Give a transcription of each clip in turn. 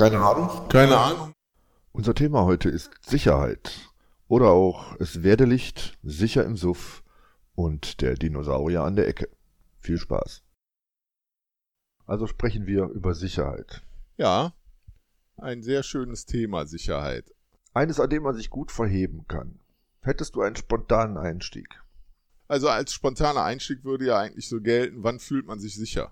Keine Ahnung. Keine Ahnung. Unser Thema heute ist Sicherheit. Oder auch es werde Licht, sicher im Suff und der Dinosaurier an der Ecke. Viel Spaß. Also sprechen wir über Sicherheit. Ja, ein sehr schönes Thema, Sicherheit. Eines, an dem man sich gut verheben kann. Hättest du einen spontanen Einstieg? Also als spontaner Einstieg würde ja eigentlich so gelten, wann fühlt man sich sicher?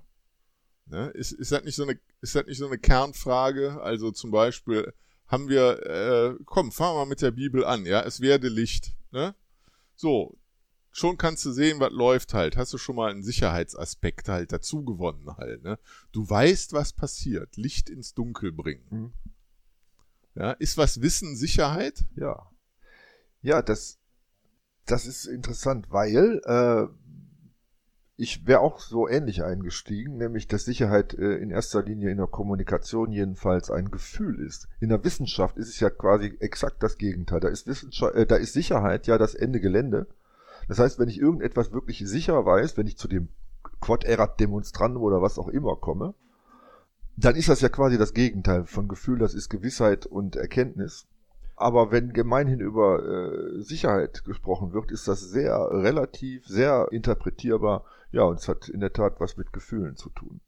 Ne? Ist, ist, das nicht so eine, ist das nicht so eine Kernfrage? Also zum Beispiel haben wir, äh, komm, fangen wir mal mit der Bibel an, ja, es werde Licht. Ne? So, schon kannst du sehen, was läuft halt. Hast du schon mal einen Sicherheitsaspekt halt dazu gewonnen halt. Ne? Du weißt, was passiert. Licht ins Dunkel bringen. Mhm. Ja, ist was Wissen Sicherheit? Ja. Ja, das, das ist interessant, weil äh, ich wäre auch so ähnlich eingestiegen, nämlich dass Sicherheit äh, in erster Linie in der Kommunikation jedenfalls ein Gefühl ist. In der Wissenschaft ist es ja quasi exakt das Gegenteil. Da ist, Wissenschaft, äh, da ist Sicherheit ja das Ende Gelände. Das heißt, wenn ich irgendetwas wirklich sicher weiß, wenn ich zu dem Quad Erat Demonstrandum oder was auch immer komme, dann ist das ja quasi das Gegenteil von Gefühl, das ist Gewissheit und Erkenntnis. Aber wenn gemeinhin über äh, Sicherheit gesprochen wird, ist das sehr relativ, sehr interpretierbar. Ja, und es hat in der Tat was mit Gefühlen zu tun.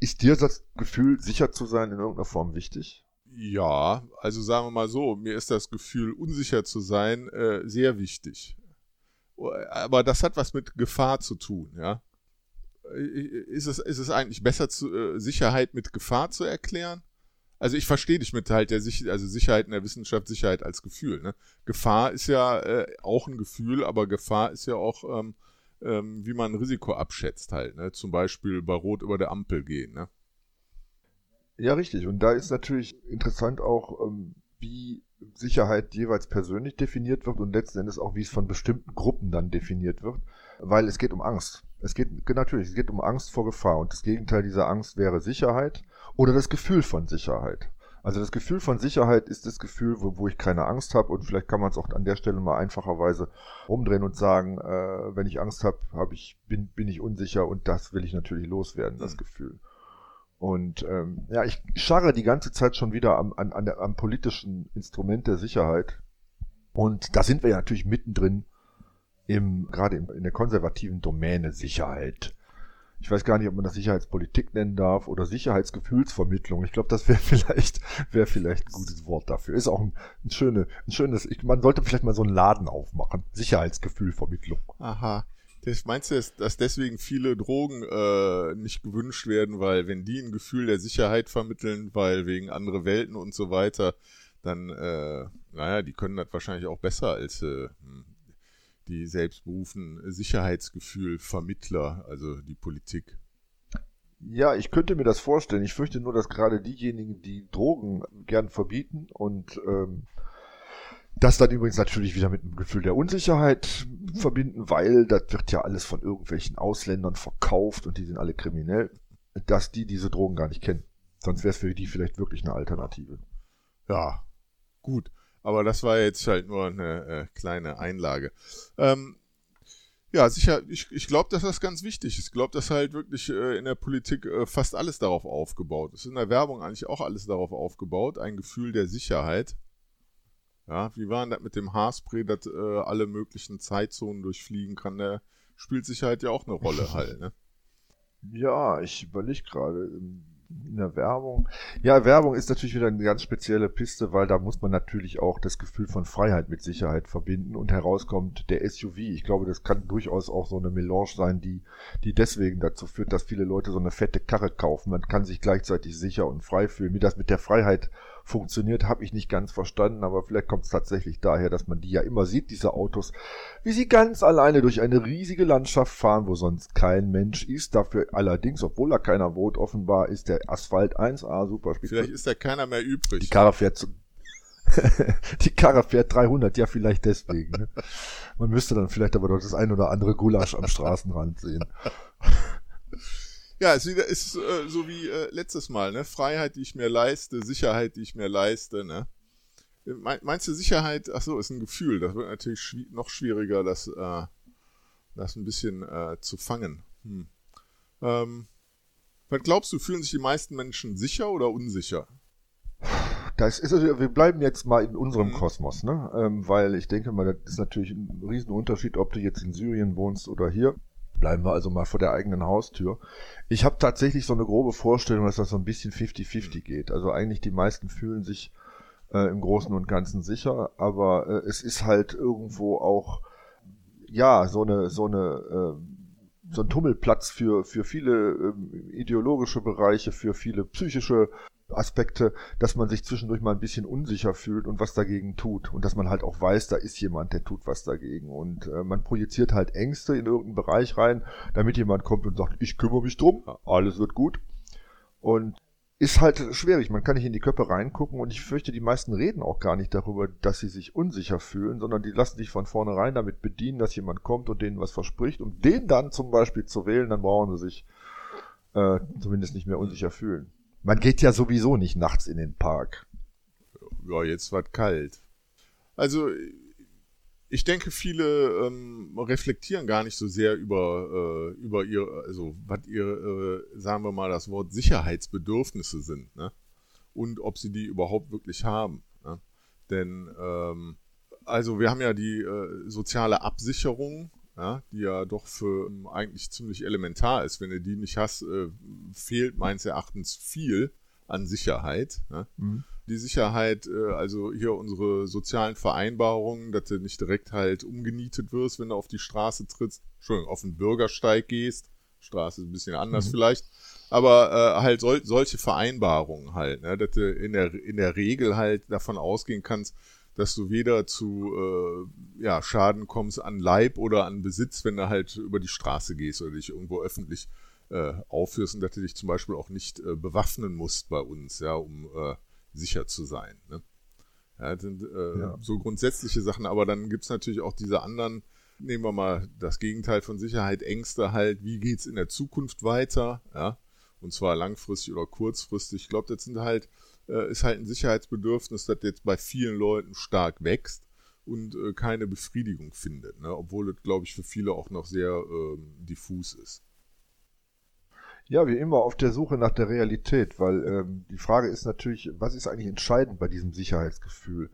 Ist dir das Gefühl, sicher zu sein, in irgendeiner Form wichtig? Ja, also sagen wir mal so, mir ist das Gefühl, unsicher zu sein, äh, sehr wichtig. Aber das hat was mit Gefahr zu tun, ja. Ist es, ist es eigentlich besser, zu, äh, Sicherheit mit Gefahr zu erklären? Also ich verstehe dich mit halt der Sicherheit, also Sicherheit in der Wissenschaft, Sicherheit als Gefühl. Ne? Gefahr ist ja äh, auch ein Gefühl, aber Gefahr ist ja auch, ähm, ähm, wie man Risiko abschätzt halt. Ne? Zum Beispiel bei Rot über der Ampel gehen. Ne? Ja, richtig. Und da ist natürlich interessant auch, ähm, wie Sicherheit jeweils persönlich definiert wird und letzten Endes auch, wie es von bestimmten Gruppen dann definiert wird, weil es geht um Angst. Es geht natürlich, es geht um Angst vor Gefahr und das Gegenteil dieser Angst wäre Sicherheit oder das Gefühl von Sicherheit. Also das Gefühl von Sicherheit ist das Gefühl, wo, wo ich keine Angst habe und vielleicht kann man es auch an der Stelle mal einfacherweise umdrehen und sagen, äh, wenn ich Angst habe, hab ich, bin, bin ich unsicher und das will ich natürlich loswerden, das mhm. Gefühl. Und ähm, ja, ich scharre die ganze Zeit schon wieder am, an, an der, am politischen Instrument der Sicherheit. Und da sind wir ja natürlich mittendrin im, gerade in, in der konservativen Domäne Sicherheit. Ich weiß gar nicht, ob man das Sicherheitspolitik nennen darf oder Sicherheitsgefühlsvermittlung. Ich glaube, das wäre vielleicht, wäre vielleicht ein gutes Wort dafür. Ist auch ein, ein, schöne, ein schönes, ich, man sollte vielleicht mal so einen Laden aufmachen. Sicherheitsgefühlvermittlung. Aha. Das meinst du, dass deswegen viele Drogen äh, nicht gewünscht werden, weil wenn die ein Gefühl der Sicherheit vermitteln, weil wegen andere Welten und so weiter, dann, äh, naja, die können das wahrscheinlich auch besser als äh, hm, die selbstberufen Sicherheitsgefühl Vermittler, also die Politik. Ja, ich könnte mir das vorstellen. Ich fürchte nur, dass gerade diejenigen, die Drogen gern verbieten und ähm, das dann übrigens natürlich wieder mit einem Gefühl der Unsicherheit verbinden, weil das wird ja alles von irgendwelchen Ausländern verkauft und die sind alle kriminell, dass die diese Drogen gar nicht kennen. Sonst wäre es für die vielleicht wirklich eine Alternative. Ja, gut. Aber das war jetzt halt nur eine äh, kleine Einlage. Ähm, ja, sicher, ich, ich glaube, dass das ganz wichtig ist. Ich glaube, dass halt wirklich äh, in der Politik äh, fast alles darauf aufgebaut ist. In der Werbung eigentlich auch alles darauf aufgebaut. Ein Gefühl der Sicherheit. Ja, wie war denn das mit dem Haarspray, das äh, alle möglichen Zeitzonen durchfliegen kann? Der spielt Sicherheit ja auch eine Rolle halt, ne? Ja, ich überlege gerade. In der Werbung. Ja, Werbung ist natürlich wieder eine ganz spezielle Piste, weil da muss man natürlich auch das Gefühl von Freiheit mit Sicherheit verbinden und herauskommt der SUV. Ich glaube, das kann durchaus auch so eine Melange sein, die, die deswegen dazu führt, dass viele Leute so eine fette Karre kaufen. Man kann sich gleichzeitig sicher und frei fühlen. Wie das mit der Freiheit funktioniert, habe ich nicht ganz verstanden, aber vielleicht kommt es tatsächlich daher, dass man die ja immer sieht, diese Autos, wie sie ganz alleine durch eine riesige Landschaft fahren, wo sonst kein Mensch ist. Dafür allerdings, obwohl da keiner wohnt, offenbar ist der Asphalt 1A super spitze. Vielleicht ist da keiner mehr übrig. Die Karre fährt zu die Karre fährt 300, ja vielleicht deswegen. Ne? Man müsste dann vielleicht aber doch das ein oder andere Gulasch am Straßenrand sehen. Ja, es ist äh, so wie äh, letztes Mal, ne? Freiheit, die ich mir leiste, Sicherheit, die ich mir leiste, ne? Meinst du Sicherheit, ach so, ist ein Gefühl, das wird natürlich schwi noch schwieriger, das, äh, das ein bisschen äh, zu fangen. Hm. Ähm, was glaubst du, fühlen sich die meisten Menschen sicher oder unsicher? das ist, also, wir bleiben jetzt mal in unserem mhm. Kosmos, ne? Ähm, weil ich denke mal, das ist natürlich ein Riesenunterschied, ob du jetzt in Syrien wohnst oder hier. Bleiben wir also mal vor der eigenen Haustür. Ich habe tatsächlich so eine grobe Vorstellung, dass das so ein bisschen 50-50 geht. Also eigentlich die meisten fühlen sich äh, im Großen und Ganzen sicher, aber äh, es ist halt irgendwo auch ja so eine so eine äh, so ein Tummelplatz für, für viele ähm, ideologische Bereiche, für viele psychische Aspekte, dass man sich zwischendurch mal ein bisschen unsicher fühlt und was dagegen tut. Und dass man halt auch weiß, da ist jemand, der tut was dagegen. Und äh, man projiziert halt Ängste in irgendeinen Bereich rein, damit jemand kommt und sagt, ich kümmere mich drum, alles wird gut. Und ist halt schwierig. Man kann nicht in die Köpfe reingucken und ich fürchte, die meisten reden auch gar nicht darüber, dass sie sich unsicher fühlen, sondern die lassen sich von vornherein damit bedienen, dass jemand kommt und denen was verspricht. Um den dann zum Beispiel zu wählen, dann brauchen sie sich äh, zumindest nicht mehr unsicher fühlen. Man geht ja sowieso nicht nachts in den Park. Ja, jetzt wird kalt. Also ich denke, viele ähm, reflektieren gar nicht so sehr über, äh, über ihr, also was ihr, äh, sagen wir mal, das Wort Sicherheitsbedürfnisse sind, ne? Und ob sie die überhaupt wirklich haben. Ne? Denn ähm, also wir haben ja die äh, soziale Absicherung, ja, die ja doch für ähm, eigentlich ziemlich elementar ist. Wenn du die nicht hast, äh, fehlt meines Erachtens viel an Sicherheit. Ne? Mhm die Sicherheit, äh, also hier unsere sozialen Vereinbarungen, dass du nicht direkt halt umgenietet wirst, wenn du auf die Straße trittst, Entschuldigung, auf den Bürgersteig gehst. Straße ist ein bisschen anders mhm. vielleicht. Aber äh, halt sol solche Vereinbarungen halt, ne, dass du in der, in der Regel halt davon ausgehen kannst, dass du weder zu äh, ja, Schaden kommst an Leib oder an Besitz, wenn du halt über die Straße gehst oder dich irgendwo öffentlich äh, aufführst und dass du dich zum Beispiel auch nicht äh, bewaffnen musst bei uns, ja, um äh, sicher zu sein. Ne? Ja, das sind äh, ja. so grundsätzliche Sachen, aber dann gibt's natürlich auch diese anderen, nehmen wir mal das Gegenteil von Sicherheit, Ängste halt, wie geht's in der Zukunft weiter, ja, und zwar langfristig oder kurzfristig. Ich glaube, das sind halt, äh, ist halt ein Sicherheitsbedürfnis, das jetzt bei vielen Leuten stark wächst und äh, keine Befriedigung findet, ne? obwohl das, glaube ich, für viele auch noch sehr ähm, diffus ist. Ja, wie immer auf der Suche nach der Realität, weil ähm, die Frage ist natürlich, was ist eigentlich entscheidend bei diesem Sicherheitsgefühl?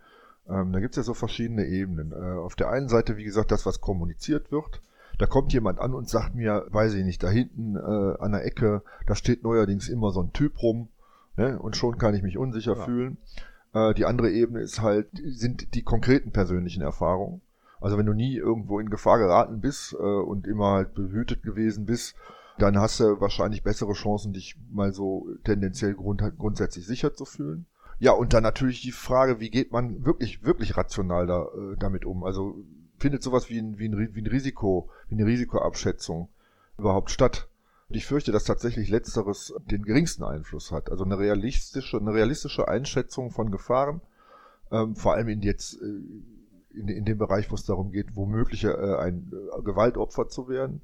Ähm, da gibt es ja so verschiedene Ebenen. Äh, auf der einen Seite, wie gesagt, das, was kommuniziert wird. Da kommt jemand an und sagt mir, weiß ich nicht, da hinten äh, an der Ecke, da steht neuerdings immer so ein Typ rum, ne? und schon kann ich mich unsicher ja. fühlen. Äh, die andere Ebene ist halt, sind die konkreten persönlichen Erfahrungen. Also wenn du nie irgendwo in Gefahr geraten bist äh, und immer halt behütet gewesen bist, dann hast du wahrscheinlich bessere Chancen, dich mal so tendenziell grund grundsätzlich sicher zu fühlen. Ja, und dann natürlich die Frage, wie geht man wirklich, wirklich rational da, äh, damit um? Also findet sowas wie ein, wie, ein, wie ein Risiko, wie eine Risikoabschätzung überhaupt statt? Und ich fürchte, dass tatsächlich letzteres den geringsten Einfluss hat. Also eine realistische, eine realistische Einschätzung von Gefahren, ähm, vor allem in jetzt äh, in, in dem Bereich, wo es darum geht, womöglich äh, ein äh, Gewaltopfer zu werden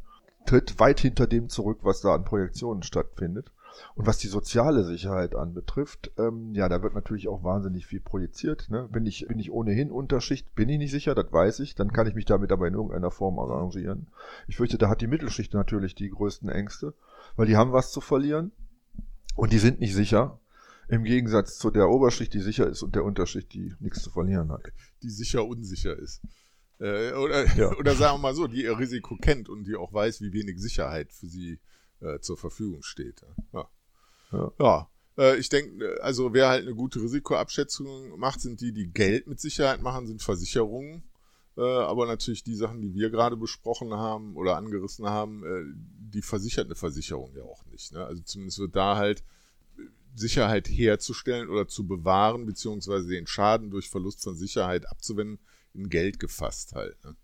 tritt weit hinter dem zurück, was da an Projektionen stattfindet. Und was die soziale Sicherheit anbetrifft, ähm, ja, da wird natürlich auch wahnsinnig viel projiziert. Ne? Bin ich bin ich ohnehin Unterschicht, bin ich nicht sicher, das weiß ich. Dann kann ich mich damit aber in irgendeiner Form arrangieren. Ich fürchte, da hat die Mittelschicht natürlich die größten Ängste, weil die haben was zu verlieren und die sind nicht sicher. Im Gegensatz zu der Oberschicht, die sicher ist und der Unterschicht, die nichts zu verlieren hat. Die sicher unsicher ist. Äh, oder, ja. oder sagen wir mal so, die ihr Risiko kennt und die auch weiß, wie wenig Sicherheit für sie äh, zur Verfügung steht. Ja. Ja. ja. Äh, ich denke, also wer halt eine gute Risikoabschätzung macht, sind die, die Geld mit Sicherheit machen, sind Versicherungen. Äh, aber natürlich die Sachen, die wir gerade besprochen haben oder angerissen haben, äh, die versichert eine Versicherung ja auch nicht. Ne? Also zumindest wird da halt Sicherheit herzustellen oder zu bewahren, beziehungsweise den Schaden durch Verlust von Sicherheit abzuwenden, in Geld gefasst halt. Ne?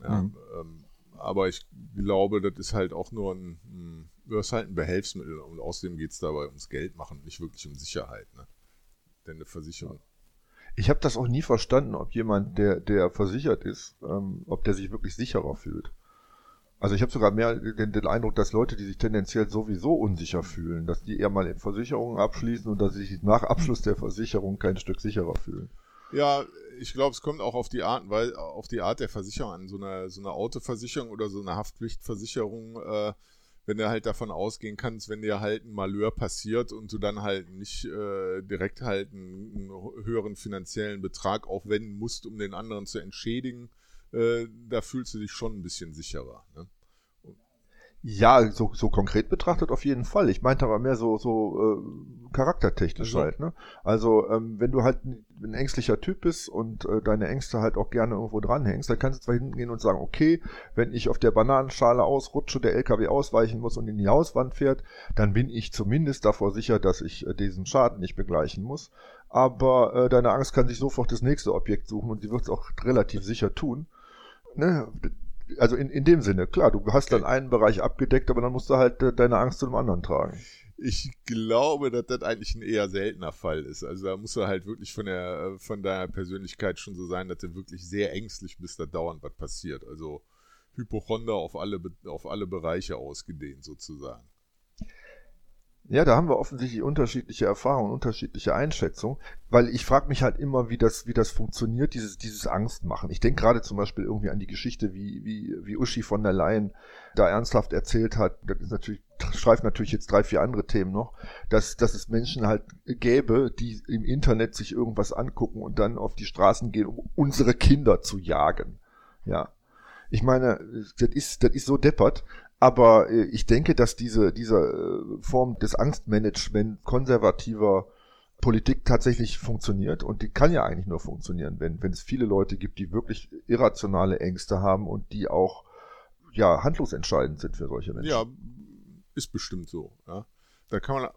Ja, mhm. ähm, aber ich glaube, das ist halt auch nur ein, ein das ist halt ein Behelfsmittel und außerdem geht es dabei ums Geld machen, nicht wirklich um Sicherheit. Ne? Denn eine Versicherung. Ich habe das auch nie verstanden, ob jemand, der, der versichert ist, ähm, ob der sich wirklich sicherer fühlt. Also ich habe sogar mehr den, den, Eindruck, dass Leute, die sich tendenziell sowieso unsicher fühlen, dass die eher mal in Versicherungen abschließen und dass sie sich nach Abschluss der Versicherung kein Stück sicherer fühlen. Ja, ich glaube, es kommt auch auf die Art, weil auf die Art der Versicherung an. So eine, so eine Autoversicherung oder so eine Haftpflichtversicherung, äh, wenn du halt davon ausgehen kannst, wenn dir halt ein Malheur passiert und du dann halt nicht äh, direkt halt einen, einen, höheren finanziellen Betrag aufwenden musst, um den anderen zu entschädigen, äh, da fühlst du dich schon ein bisschen sicherer. Ne? Ja, so, so konkret betrachtet auf jeden Fall. Ich meinte aber mehr so, so äh, charaktertechnisch also. halt. Ne? Also ähm, wenn du halt ein ängstlicher Typ bist und äh, deine Ängste halt auch gerne irgendwo dranhängst, dann kannst du zwar hingehen und sagen, okay, wenn ich auf der Bananenschale ausrutsche, der LKW ausweichen muss und in die Hauswand fährt, dann bin ich zumindest davor sicher, dass ich äh, diesen Schaden nicht begleichen muss. Aber äh, deine Angst kann sich sofort das nächste Objekt suchen und sie wird es auch relativ sicher tun. Ne? Also in, in dem Sinne, klar, du hast dann einen Bereich abgedeckt, aber dann musst du halt äh, deine Angst zu einem anderen tragen. Ich glaube, dass das eigentlich ein eher seltener Fall ist. Also da musst du halt wirklich von der von deiner Persönlichkeit schon so sein, dass du wirklich sehr ängstlich bist, da dauernd was passiert. Also Hypochonder auf alle auf alle Bereiche ausgedehnt sozusagen. Ja, da haben wir offensichtlich unterschiedliche Erfahrungen, unterschiedliche Einschätzungen, weil ich frage mich halt immer, wie das, wie das funktioniert, dieses, dieses Angstmachen. Ich denke gerade zum Beispiel irgendwie an die Geschichte, wie, wie, wie Uschi von der Leyen da ernsthaft erzählt hat, das ist natürlich, streift natürlich jetzt drei, vier andere Themen noch, dass, dass es Menschen halt gäbe, die im Internet sich irgendwas angucken und dann auf die Straßen gehen, um unsere Kinder zu jagen. Ja. Ich meine, das ist, das ist so deppert, aber äh, ich denke, dass diese, diese äh, Form des Angstmanagement konservativer Politik tatsächlich funktioniert und die kann ja eigentlich nur funktionieren, wenn, wenn es viele Leute gibt, die wirklich irrationale Ängste haben und die auch ja handlungsentscheidend sind für solche Menschen. Ja, ist bestimmt so. Ja. Da kann man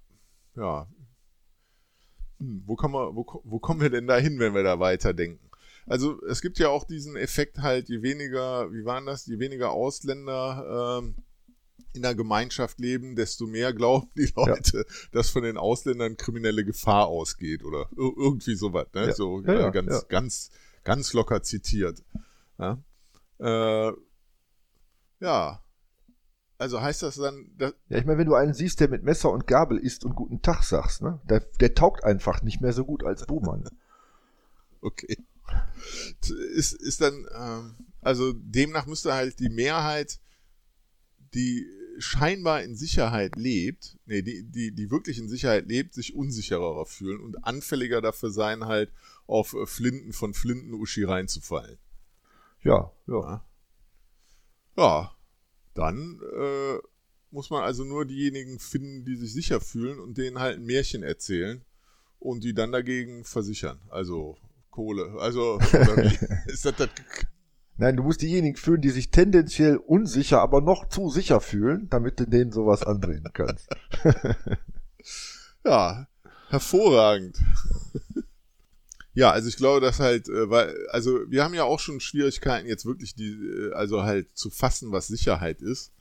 ja hm, wo, kann man, wo, wo kommen wir denn da hin, wenn wir da weiterdenken? Also es gibt ja auch diesen Effekt halt, je weniger, wie waren das, je weniger Ausländer ähm, in der Gemeinschaft leben, desto mehr glauben die Leute, ja. dass von den Ausländern kriminelle Gefahr ausgeht oder irgendwie sowas, ne? Ja. So ja, ganz, ganz, ganz locker zitiert. Ja. Äh, ja. Also heißt das dann. Dass ja, ich meine, wenn du einen siehst, der mit Messer und Gabel isst und guten Tag sagst, ne? Der, der taugt einfach nicht mehr so gut als Buhmann. okay. Ist, ist dann, ähm, also demnach müsste halt die Mehrheit, die scheinbar in Sicherheit lebt, nee, die, die, die wirklich in Sicherheit lebt, sich unsicherer fühlen und anfälliger dafür sein, halt auf äh, Flinten von Flinten-Uschi reinzufallen. Ja, ja. Ja, dann äh, muss man also nur diejenigen finden, die sich sicher fühlen und denen halt ein Märchen erzählen und die dann dagegen versichern. Also Kohle. Also, ist das, das Nein, du musst diejenigen fühlen, die sich tendenziell unsicher, aber noch zu sicher fühlen, damit du denen sowas andrehen kannst. ja, hervorragend. ja, also ich glaube, dass halt, äh, weil, also wir haben ja auch schon Schwierigkeiten, jetzt wirklich die, äh, also halt zu fassen, was Sicherheit ist.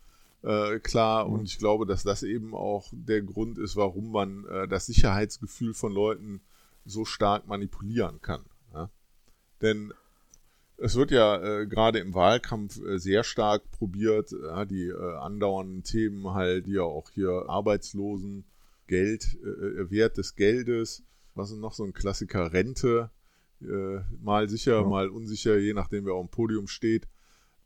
Äh, klar, mhm. und ich glaube, dass das eben auch der Grund ist, warum man äh, das Sicherheitsgefühl von Leuten so stark manipulieren kann. Ja? Denn es wird ja äh, gerade im Wahlkampf äh, sehr stark probiert, äh, die äh, andauernden Themen halt, die ja auch hier Arbeitslosen, Geld, äh, äh, Wert des Geldes, was ist noch so ein Klassiker, Rente, mal sicher, ja. mal unsicher, je nachdem wer auf dem Podium steht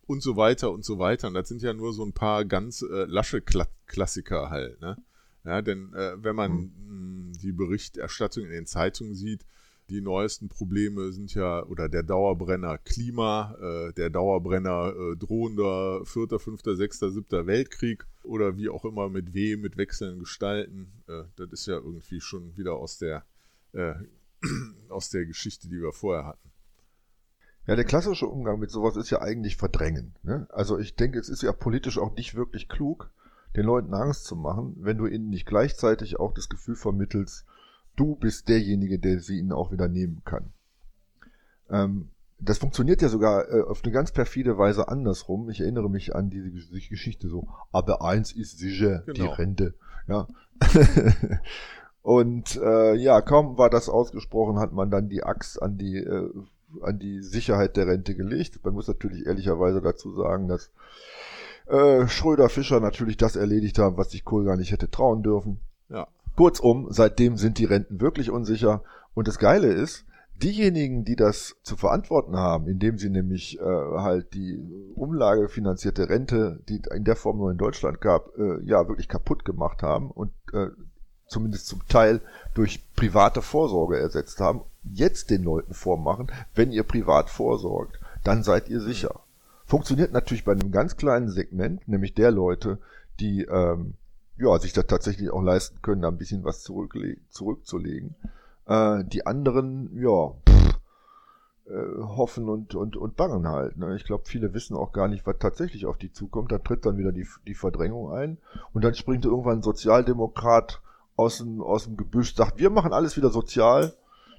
und so weiter und so weiter. Und das sind ja nur so ein paar ganz lasche Kla Klassiker halt, ne? Ja, denn wenn man mhm. die Berichterstattung in den Zeitungen sieht, die neuesten Probleme sind ja, oder der Dauerbrenner Klima, äh, der Dauerbrenner äh, drohender vierter, fünfter, sechster, siebter Weltkrieg oder wie auch immer mit wem, mit wechselnden Gestalten. Äh, das ist ja irgendwie schon wieder aus der, äh, aus der Geschichte, die wir vorher hatten. Ja, der klassische Umgang mit sowas ist ja eigentlich verdrängen. Ne? Also ich denke, es ist ja politisch auch nicht wirklich klug, den Leuten Angst zu machen, wenn du ihnen nicht gleichzeitig auch das Gefühl vermittelst, du bist derjenige, der sie ihnen auch wieder nehmen kann. Ähm, das funktioniert ja sogar äh, auf eine ganz perfide Weise andersrum. Ich erinnere mich an diese Geschichte so, aber eins ist sicher, genau. die Rente. Ja. Und äh, ja, kaum war das ausgesprochen, hat man dann die Axt an die, äh, an die Sicherheit der Rente gelegt. Man muss natürlich ehrlicherweise dazu sagen, dass äh, Schröder Fischer natürlich das erledigt haben, was sich Kohl gar nicht hätte trauen dürfen. Ja. Kurzum, seitdem sind die Renten wirklich unsicher. Und das Geile ist, Diejenigen, die das zu verantworten haben, indem sie nämlich äh, halt die umlagefinanzierte Rente, die in der Form nur in Deutschland gab, äh, ja wirklich kaputt gemacht haben und äh, zumindest zum Teil durch private Vorsorge ersetzt haben, jetzt den Leuten vormachen, wenn ihr privat vorsorgt, dann seid ihr sicher. Funktioniert natürlich bei einem ganz kleinen Segment, nämlich der Leute, die ähm, ja, sich da tatsächlich auch leisten können, da ein bisschen was zurückzulegen. Äh, die anderen, ja, pff, äh, hoffen und, und, und bangen halt. Ne? Ich glaube, viele wissen auch gar nicht, was tatsächlich auf die zukommt. Da tritt dann wieder die, die Verdrängung ein. Und dann springt irgendwann ein Sozialdemokrat aus dem, aus dem Gebüsch, sagt, wir machen alles wieder sozial.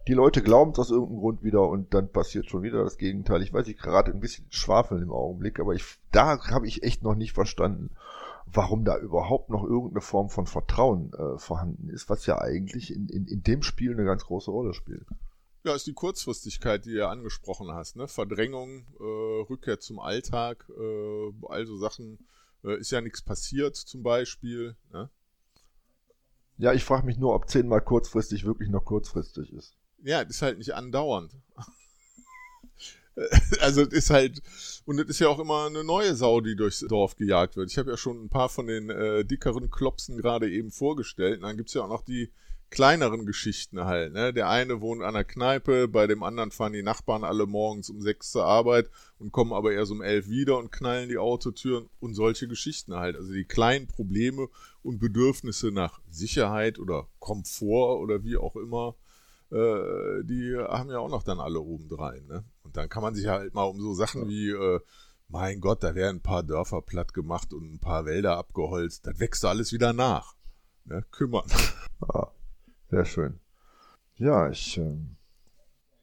Die Leute glauben es aus irgendeinem Grund wieder und dann passiert schon wieder das Gegenteil. Ich weiß, ich gerade ein bisschen schwafeln im Augenblick, aber ich, da habe ich echt noch nicht verstanden, warum da überhaupt noch irgendeine Form von Vertrauen äh, vorhanden ist, was ja eigentlich in, in, in dem Spiel eine ganz große Rolle spielt. Ja, ist die Kurzfristigkeit, die du ja angesprochen hast, ne? Verdrängung, äh, Rückkehr zum Alltag, äh, also Sachen, äh, ist ja nichts passiert zum Beispiel, ne? Ja, ich frage mich nur, ob zehnmal kurzfristig wirklich noch kurzfristig ist. Ja, ist halt nicht andauernd. also es ist halt, und es ist ja auch immer eine neue Sau, die durchs Dorf gejagt wird. Ich habe ja schon ein paar von den äh, dickeren Klopsen gerade eben vorgestellt. Und dann gibt's ja auch noch die kleineren Geschichten halt. Ne? Der eine wohnt an der Kneipe, bei dem anderen fahren die Nachbarn alle morgens um sechs zur Arbeit und kommen aber erst um elf wieder und knallen die Autotüren und solche Geschichten halt. Also die kleinen Probleme und Bedürfnisse nach Sicherheit oder Komfort oder wie auch immer, äh, die haben ja auch noch dann alle obendrein. Ne? Und dann kann man sich halt mal um so Sachen wie, äh, mein Gott, da werden ein paar Dörfer platt gemacht und ein paar Wälder abgeholzt, das wächst alles wieder nach. Ne? Kümmern. Ah, sehr schön. Ja, ich, äh,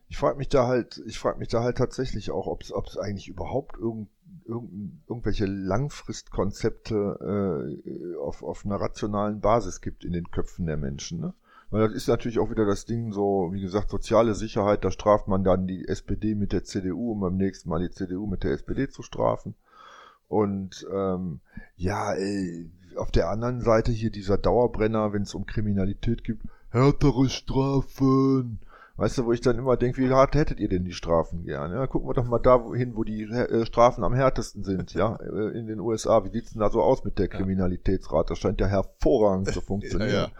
ich frage mich da halt, ich frage mich da halt tatsächlich auch, ob es eigentlich überhaupt irgend, irgend, irgendwelche Langfristkonzepte äh, auf, auf einer rationalen Basis gibt in den Köpfen der Menschen. Ne? Weil das ist natürlich auch wieder das Ding so, wie gesagt, soziale Sicherheit, da straft man dann die SPD mit der CDU, um beim nächsten Mal die CDU mit der SPD zu strafen. Und ähm, ja, ey, auf der anderen Seite hier dieser Dauerbrenner, wenn es um Kriminalität geht, härtere Strafen. Weißt du, wo ich dann immer denke, wie hart hättet ihr denn die Strafen gern? Ja, gucken wir doch mal da hin, wo die äh, Strafen am härtesten sind, ja, äh, in den USA. Wie sieht's denn da so aus mit der Kriminalitätsrate? Das scheint ja hervorragend zu funktionieren. Ja, ja.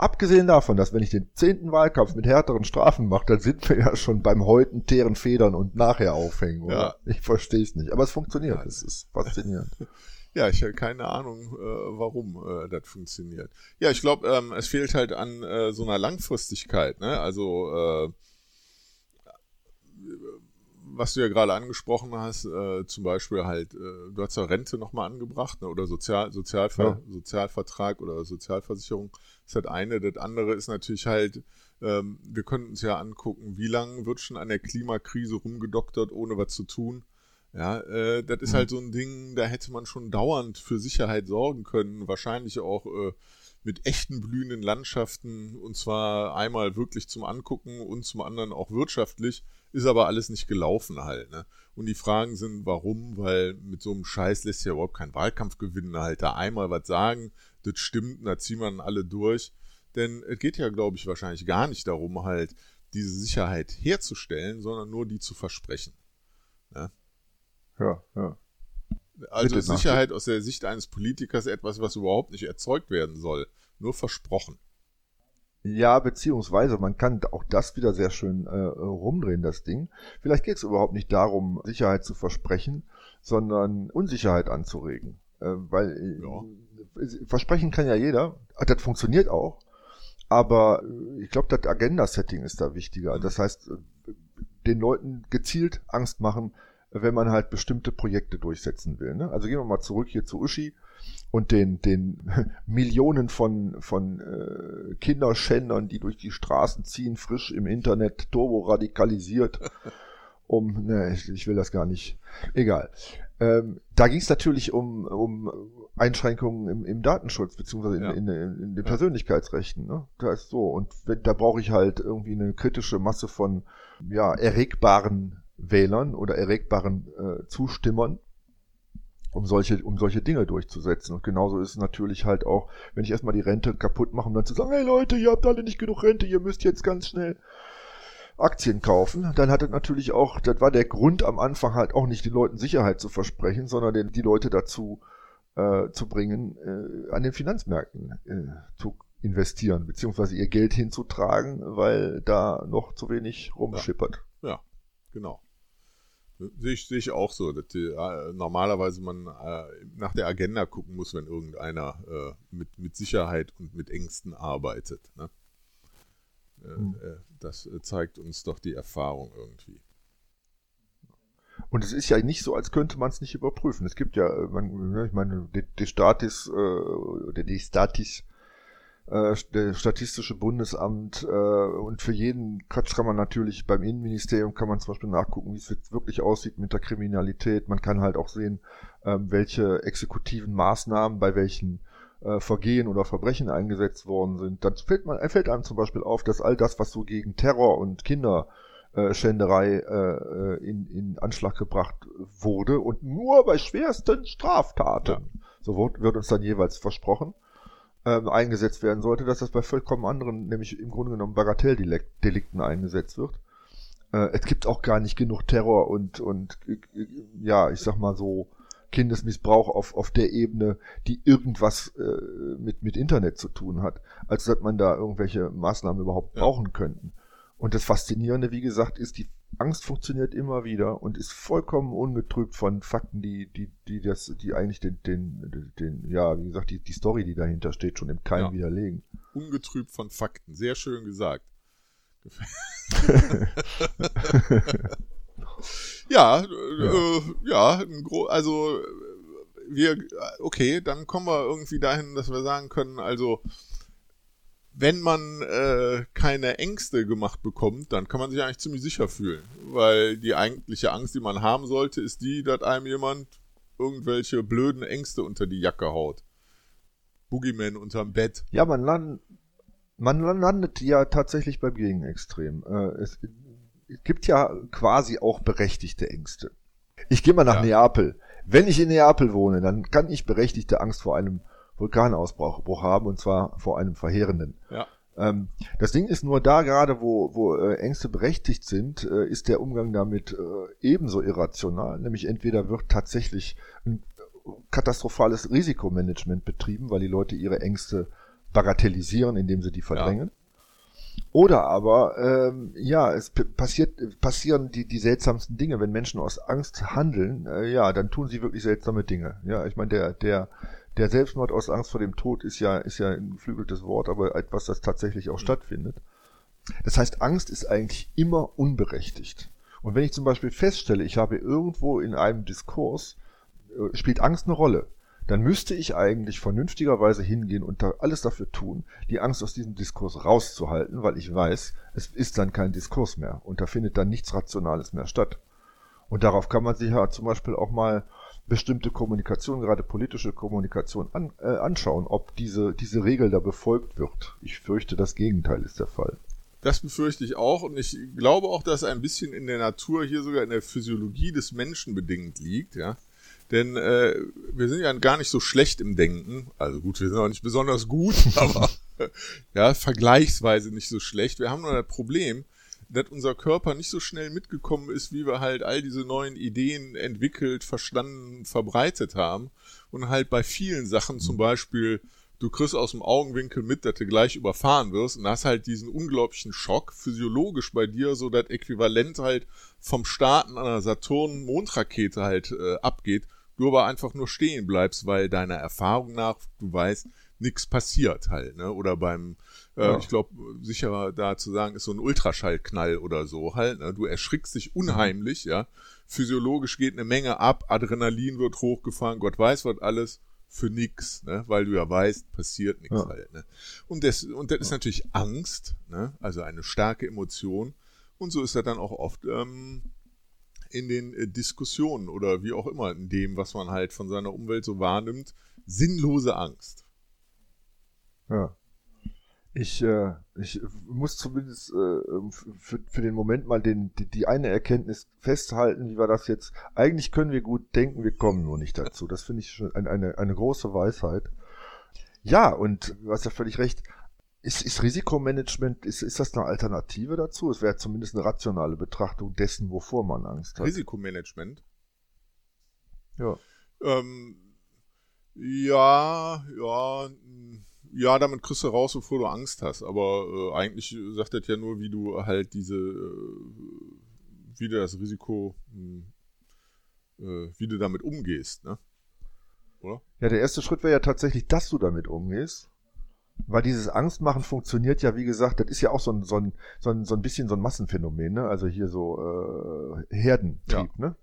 Abgesehen davon, dass wenn ich den zehnten Wahlkampf mit härteren Strafen mache, dann sind wir ja schon beim Häuten, Teeren, Federn und nachher aufhängen. Oder? Ja. Ich verstehe es nicht. Aber es funktioniert. Es ist faszinierend. Ja, ich habe keine Ahnung, äh, warum äh, das funktioniert. Ja, ich glaube, ähm, es fehlt halt an äh, so einer Langfristigkeit. Ne? Also äh, was du ja gerade angesprochen hast, äh, zum Beispiel halt, äh, du hast ja Rente nochmal angebracht, ne, oder Sozial, Sozialver ja. Sozialvertrag oder Sozialversicherung, das ist halt eine. Das andere ist natürlich halt, ähm, wir könnten uns ja angucken, wie lange wird schon an der Klimakrise rumgedoktert, ohne was zu tun. Ja, äh, das ist mhm. halt so ein Ding, da hätte man schon dauernd für Sicherheit sorgen können, wahrscheinlich auch äh, mit echten blühenden Landschaften und zwar einmal wirklich zum Angucken und zum anderen auch wirtschaftlich ist aber alles nicht gelaufen halt, ne? Und die Fragen sind, warum? Weil mit so einem Scheiß lässt ja überhaupt kein Wahlkampf gewinnen, halt da einmal was sagen, das stimmt, da ziehen wir dann alle durch. Denn es geht ja, glaube ich, wahrscheinlich gar nicht darum, halt diese Sicherheit herzustellen, sondern nur die zu versprechen. Ne? Ja, ja. Also Bitte Sicherheit aus der Sicht eines Politikers etwas, was überhaupt nicht erzeugt werden soll. Nur versprochen. Ja, beziehungsweise man kann auch das wieder sehr schön äh, rumdrehen, das Ding. Vielleicht geht es überhaupt nicht darum, Sicherheit zu versprechen, sondern Unsicherheit anzuregen. Äh, weil äh, ja. versprechen kann ja jeder, das funktioniert auch, aber äh, ich glaube, das Agenda-Setting ist da wichtiger. Mhm. Das heißt, äh, den Leuten gezielt Angst machen, wenn man halt bestimmte Projekte durchsetzen will. Ne? Also gehen wir mal zurück hier zu Uschi und den, den Millionen von, von äh, Kinderschändern, die durch die Straßen ziehen, frisch im Internet, turbo radikalisiert, um, ne, ich, ich will das gar nicht, egal. Ähm, da ging es natürlich um, um Einschränkungen im, im Datenschutz, beziehungsweise in, ja. in, in, in den Persönlichkeitsrechten. Ne? Da ist so. Und wenn, da brauche ich halt irgendwie eine kritische Masse von ja, erregbaren Wählern oder erregbaren äh, Zustimmern, um solche, um solche Dinge durchzusetzen. Und genauso ist es natürlich halt auch, wenn ich erstmal die Rente kaputt mache, um dann zu sagen, hey Leute, ihr habt alle nicht genug Rente, ihr müsst jetzt ganz schnell Aktien kaufen, dann hat es natürlich auch, das war der Grund am Anfang halt auch nicht den Leuten Sicherheit zu versprechen, sondern den, die Leute dazu äh, zu bringen, äh, an den Finanzmärkten äh, zu investieren, beziehungsweise ihr Geld hinzutragen, weil da noch zu wenig rumschippert. Ja, ja genau. Sehe ich, sehe ich auch so, dass die, äh, normalerweise man äh, nach der Agenda gucken muss, wenn irgendeiner äh, mit, mit Sicherheit und mit Ängsten arbeitet. Ne? Mhm. das zeigt uns doch die Erfahrung irgendwie. Und es ist ja nicht so, als könnte man es nicht überprüfen. Es gibt ja, man, ne, ich meine, die Statis, äh, die Statis äh, der Statistische Bundesamt äh, und für jeden Quatsch kann man natürlich beim Innenministerium kann man zum Beispiel nachgucken, wie es wirklich aussieht mit der Kriminalität. Man kann halt auch sehen, ähm, welche exekutiven Maßnahmen bei welchen äh, Vergehen oder Verbrechen eingesetzt worden sind. Dann fällt, man, fällt einem zum Beispiel auf, dass all das, was so gegen Terror und Kinderschänderei äh, in, in Anschlag gebracht wurde und nur bei schwersten Straftaten, ja. so wird, wird uns dann jeweils versprochen, ähm, eingesetzt werden sollte, dass das bei vollkommen anderen, nämlich im Grunde genommen Bagatelldelikten eingesetzt wird. Äh, es gibt auch gar nicht genug Terror und, und äh, ja, ich sag mal so, Kindesmissbrauch auf, auf der Ebene, die irgendwas äh, mit, mit Internet zu tun hat, als dass man da irgendwelche Maßnahmen überhaupt ja. brauchen könnten. Und das Faszinierende, wie gesagt, ist, die Angst funktioniert immer wieder und ist vollkommen ungetrübt von Fakten, die, die, die das, die eigentlich den, den, den, ja, wie gesagt, die, die Story, die dahinter steht, schon im Keim ja. widerlegen. Ungetrübt von Fakten, sehr schön gesagt. ja, ja, äh, ja, also wir, okay, dann kommen wir irgendwie dahin, dass wir sagen können, also wenn man äh, keine Ängste gemacht bekommt, dann kann man sich eigentlich ziemlich sicher fühlen. Weil die eigentliche Angst, die man haben sollte, ist die, dass einem jemand irgendwelche blöden Ängste unter die Jacke haut. Boogeyman unterm Bett. Ja, man, land, man landet ja tatsächlich beim Gegenextrem. Äh, es, es gibt ja quasi auch berechtigte Ängste. Ich gehe mal nach ja. Neapel. Wenn ich in Neapel wohne, dann kann ich berechtigte Angst vor einem Vulkanausbruch haben und zwar vor einem verheerenden. Ja. Ähm, das Ding ist nur da gerade, wo, wo äh, Ängste berechtigt sind, äh, ist der Umgang damit äh, ebenso irrational. Nämlich entweder wird tatsächlich ein katastrophales Risikomanagement betrieben, weil die Leute ihre Ängste bagatellisieren, indem sie die verdrängen. Ja. Oder aber, ähm, ja, es passiert, passieren die, die seltsamsten Dinge. Wenn Menschen aus Angst handeln, äh, ja, dann tun sie wirklich seltsame Dinge. Ja, ich meine, der, der der Selbstmord aus Angst vor dem Tod ist ja, ist ja ein geflügeltes Wort, aber etwas, das tatsächlich auch stattfindet. Das heißt, Angst ist eigentlich immer unberechtigt. Und wenn ich zum Beispiel feststelle, ich habe irgendwo in einem Diskurs, äh, spielt Angst eine Rolle, dann müsste ich eigentlich vernünftigerweise hingehen und da alles dafür tun, die Angst aus diesem Diskurs rauszuhalten, weil ich weiß, es ist dann kein Diskurs mehr und da findet dann nichts Rationales mehr statt. Und darauf kann man sich ja zum Beispiel auch mal bestimmte Kommunikation, gerade politische Kommunikation, an, äh, anschauen, ob diese, diese Regel da befolgt wird. Ich fürchte, das Gegenteil ist der Fall. Das befürchte ich auch und ich glaube auch, dass ein bisschen in der Natur, hier sogar in der Physiologie des Menschen bedingt liegt, ja. Denn äh, wir sind ja gar nicht so schlecht im Denken. Also gut, wir sind auch nicht besonders gut, aber ja, vergleichsweise nicht so schlecht. Wir haben nur das Problem, dass unser Körper nicht so schnell mitgekommen ist, wie wir halt all diese neuen Ideen entwickelt, verstanden, verbreitet haben. Und halt bei vielen Sachen zum Beispiel, du kriegst aus dem Augenwinkel mit, dass du gleich überfahren wirst und hast halt diesen unglaublichen Schock physiologisch bei dir, so das Äquivalent halt vom Starten einer Saturn-Mondrakete halt äh, abgeht, du aber einfach nur stehen bleibst, weil deiner Erfahrung nach, du weißt, nichts passiert halt, ne? Oder beim ja. Ich glaube, sicherer da zu sagen, ist so ein Ultraschallknall oder so halt. Ne? Du erschrickst dich unheimlich, ja. Physiologisch geht eine Menge ab, Adrenalin wird hochgefahren, Gott weiß was alles für nix, ne? weil du ja weißt, passiert nichts ja. halt. Ne? Und das, und das ist natürlich Angst, ne? also eine starke Emotion. Und so ist er dann auch oft ähm, in den äh, Diskussionen oder wie auch immer, in dem, was man halt von seiner Umwelt so wahrnimmt, sinnlose Angst. Ja. Ich, äh, ich muss zumindest äh, für, für den Moment mal den, die, die eine Erkenntnis festhalten, wie wir das jetzt. Eigentlich können wir gut denken, wir kommen nur nicht dazu. Das finde ich schon eine, eine, eine große Weisheit. Ja, und du hast ja völlig recht. Ist, ist Risikomanagement, ist, ist das eine Alternative dazu? Es wäre zumindest eine rationale Betrachtung dessen, wovor man Angst hat. Risikomanagement? Ja. Ähm, ja, ja, ja, damit kriegst du raus, bevor du Angst hast. Aber äh, eigentlich sagt das ja nur, wie du halt diese, äh, wie du das Risiko, hm, äh, wie du damit umgehst, ne? Oder? Ja, der erste Schritt wäre ja tatsächlich, dass du damit umgehst. Weil dieses Angstmachen funktioniert ja, wie gesagt, das ist ja auch so ein, so ein, so ein, so ein bisschen so ein Massenphänomen, ne? Also hier so äh, Herdentrieb, ja. ne?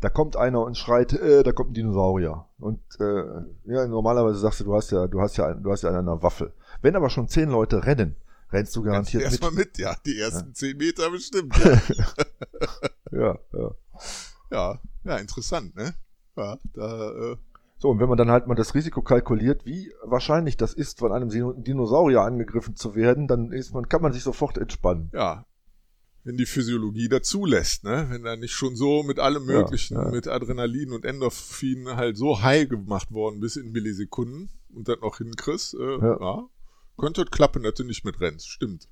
Da kommt einer und schreit, äh, da kommt ein Dinosaurier. Und äh, ja, normalerweise sagst du, du hast ja, du hast ja, du hast ja eine Waffe. Wenn aber schon zehn Leute rennen, rennst du garantiert Erst mit. Erstmal mit, ja. Die ersten ja. zehn Meter bestimmt. Ja. ja, ja. Ja, ja, interessant, ne? Ja, da, äh, so, und wenn man dann halt mal das Risiko kalkuliert, wie wahrscheinlich das ist, von einem Dinosaurier angegriffen zu werden, dann ist man, kann man sich sofort entspannen. Ja. Wenn die Physiologie dazulässt, ne? Wenn da nicht schon so mit allem Möglichen, ja, ja. mit Adrenalin und Endorphin halt so high gemacht worden bis in Millisekunden und dann noch hinkriegst, äh, ja. ja. Könnte klappen, dass du nicht mit rennst. Stimmt.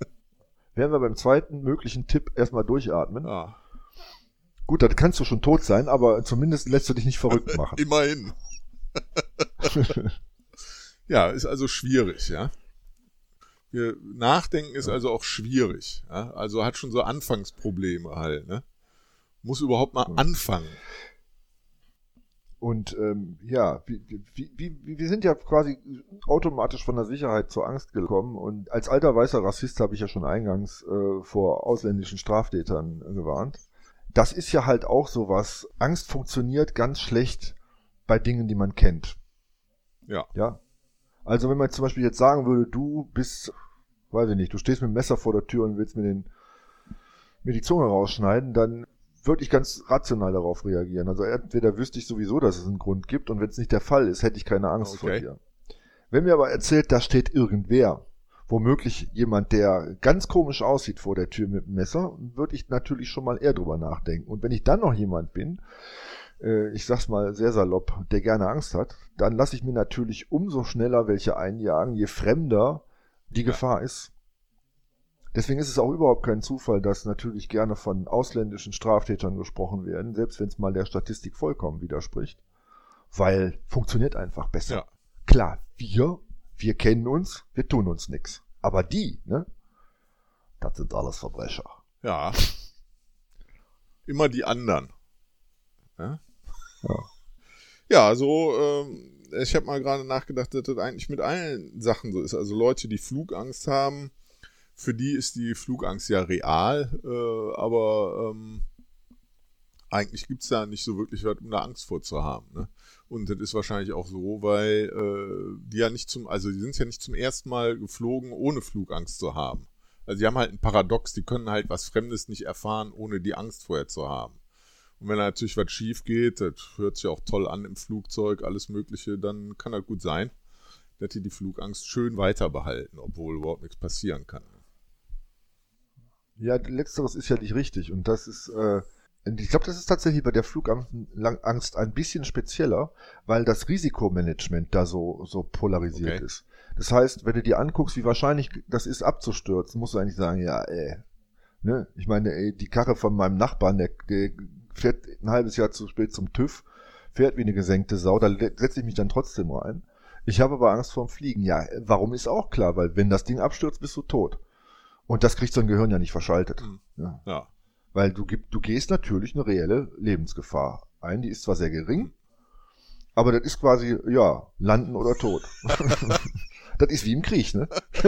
Werden wir beim zweiten möglichen Tipp erstmal durchatmen. Ja. Gut, dann kannst du schon tot sein, aber zumindest lässt du dich nicht verrückt machen. Immerhin. ja, ist also schwierig, ja. Wir, Nachdenken ist also auch schwierig. Ja? Also hat schon so Anfangsprobleme halt. Ne? Muss überhaupt mal anfangen. Und ähm, ja, wie, wie, wie, wir sind ja quasi automatisch von der Sicherheit zur Angst gekommen. Und als alter weißer Rassist habe ich ja schon eingangs äh, vor ausländischen Straftätern gewarnt das ist ja halt auch sowas. Angst funktioniert ganz schlecht bei Dingen, die man kennt. Ja. Ja. Also wenn man zum Beispiel jetzt sagen würde, du bist, weiß ich nicht, du stehst mit dem Messer vor der Tür und willst mir den, mir die Zunge rausschneiden, dann würde ich ganz rational darauf reagieren. Also entweder wüsste ich sowieso, dass es einen Grund gibt und wenn es nicht der Fall ist, hätte ich keine Angst okay. vor dir. Wenn mir aber erzählt, da steht irgendwer, womöglich jemand, der ganz komisch aussieht vor der Tür mit dem Messer, würde ich natürlich schon mal eher drüber nachdenken. Und wenn ich dann noch jemand bin, äh, ich sag's mal sehr salopp, der gerne Angst hat, dann lasse ich mir natürlich umso schneller welche einjagen, je fremder die ja. Gefahr ist. Deswegen ist es auch überhaupt kein Zufall, dass natürlich gerne von ausländischen Straftätern gesprochen werden, selbst wenn es mal der Statistik vollkommen widerspricht. Weil funktioniert einfach besser. Ja. Klar, wir wir kennen uns, wir tun uns nix. Aber die, ne? Das sind alles Verbrecher. Ja. Immer die anderen. Ja. Ja, ja so, ähm, ich habe mal gerade nachgedacht, dass das eigentlich mit allen Sachen so ist. Also Leute, die Flugangst haben, für die ist die Flugangst ja real, äh, aber ähm, eigentlich gibt's da nicht so wirklich was, um da Angst vorzuhaben. Ne? Und das ist wahrscheinlich auch so, weil äh, die ja nicht zum, also die sind ja nicht zum ersten Mal geflogen, ohne Flugangst zu haben. Also die haben halt ein Paradox, die können halt was Fremdes nicht erfahren, ohne die Angst vorher zu haben. Und wenn da natürlich was schief geht, das hört sich auch toll an im Flugzeug, alles Mögliche, dann kann das gut sein, dass die die Flugangst schön weiter behalten, obwohl überhaupt nichts passieren kann. Ja, letzteres ist ja nicht richtig. Und das ist, äh, ich glaube, das ist tatsächlich bei der Flugangst ein bisschen spezieller, weil das Risikomanagement da so, so polarisiert okay. ist. Das heißt, wenn du dir anguckst, wie wahrscheinlich das ist abzustürzen, musst du eigentlich sagen, ja, ey, ne? Ich meine, ey, die Karre von meinem Nachbarn, der, der fährt ein halbes Jahr zu spät zum TÜV, fährt wie eine gesenkte Sau, da setze ich mich dann trotzdem rein. Ich habe aber Angst vorm Fliegen. Ja, warum ist auch klar, weil wenn das Ding abstürzt, bist du tot. Und das kriegt so ein Gehirn ja nicht verschaltet. Hm. Ja. ja. Weil du, du gehst natürlich eine reelle Lebensgefahr ein. Die ist zwar sehr gering, aber das ist quasi, ja, landen oder tot. das ist wie im Krieg, ne?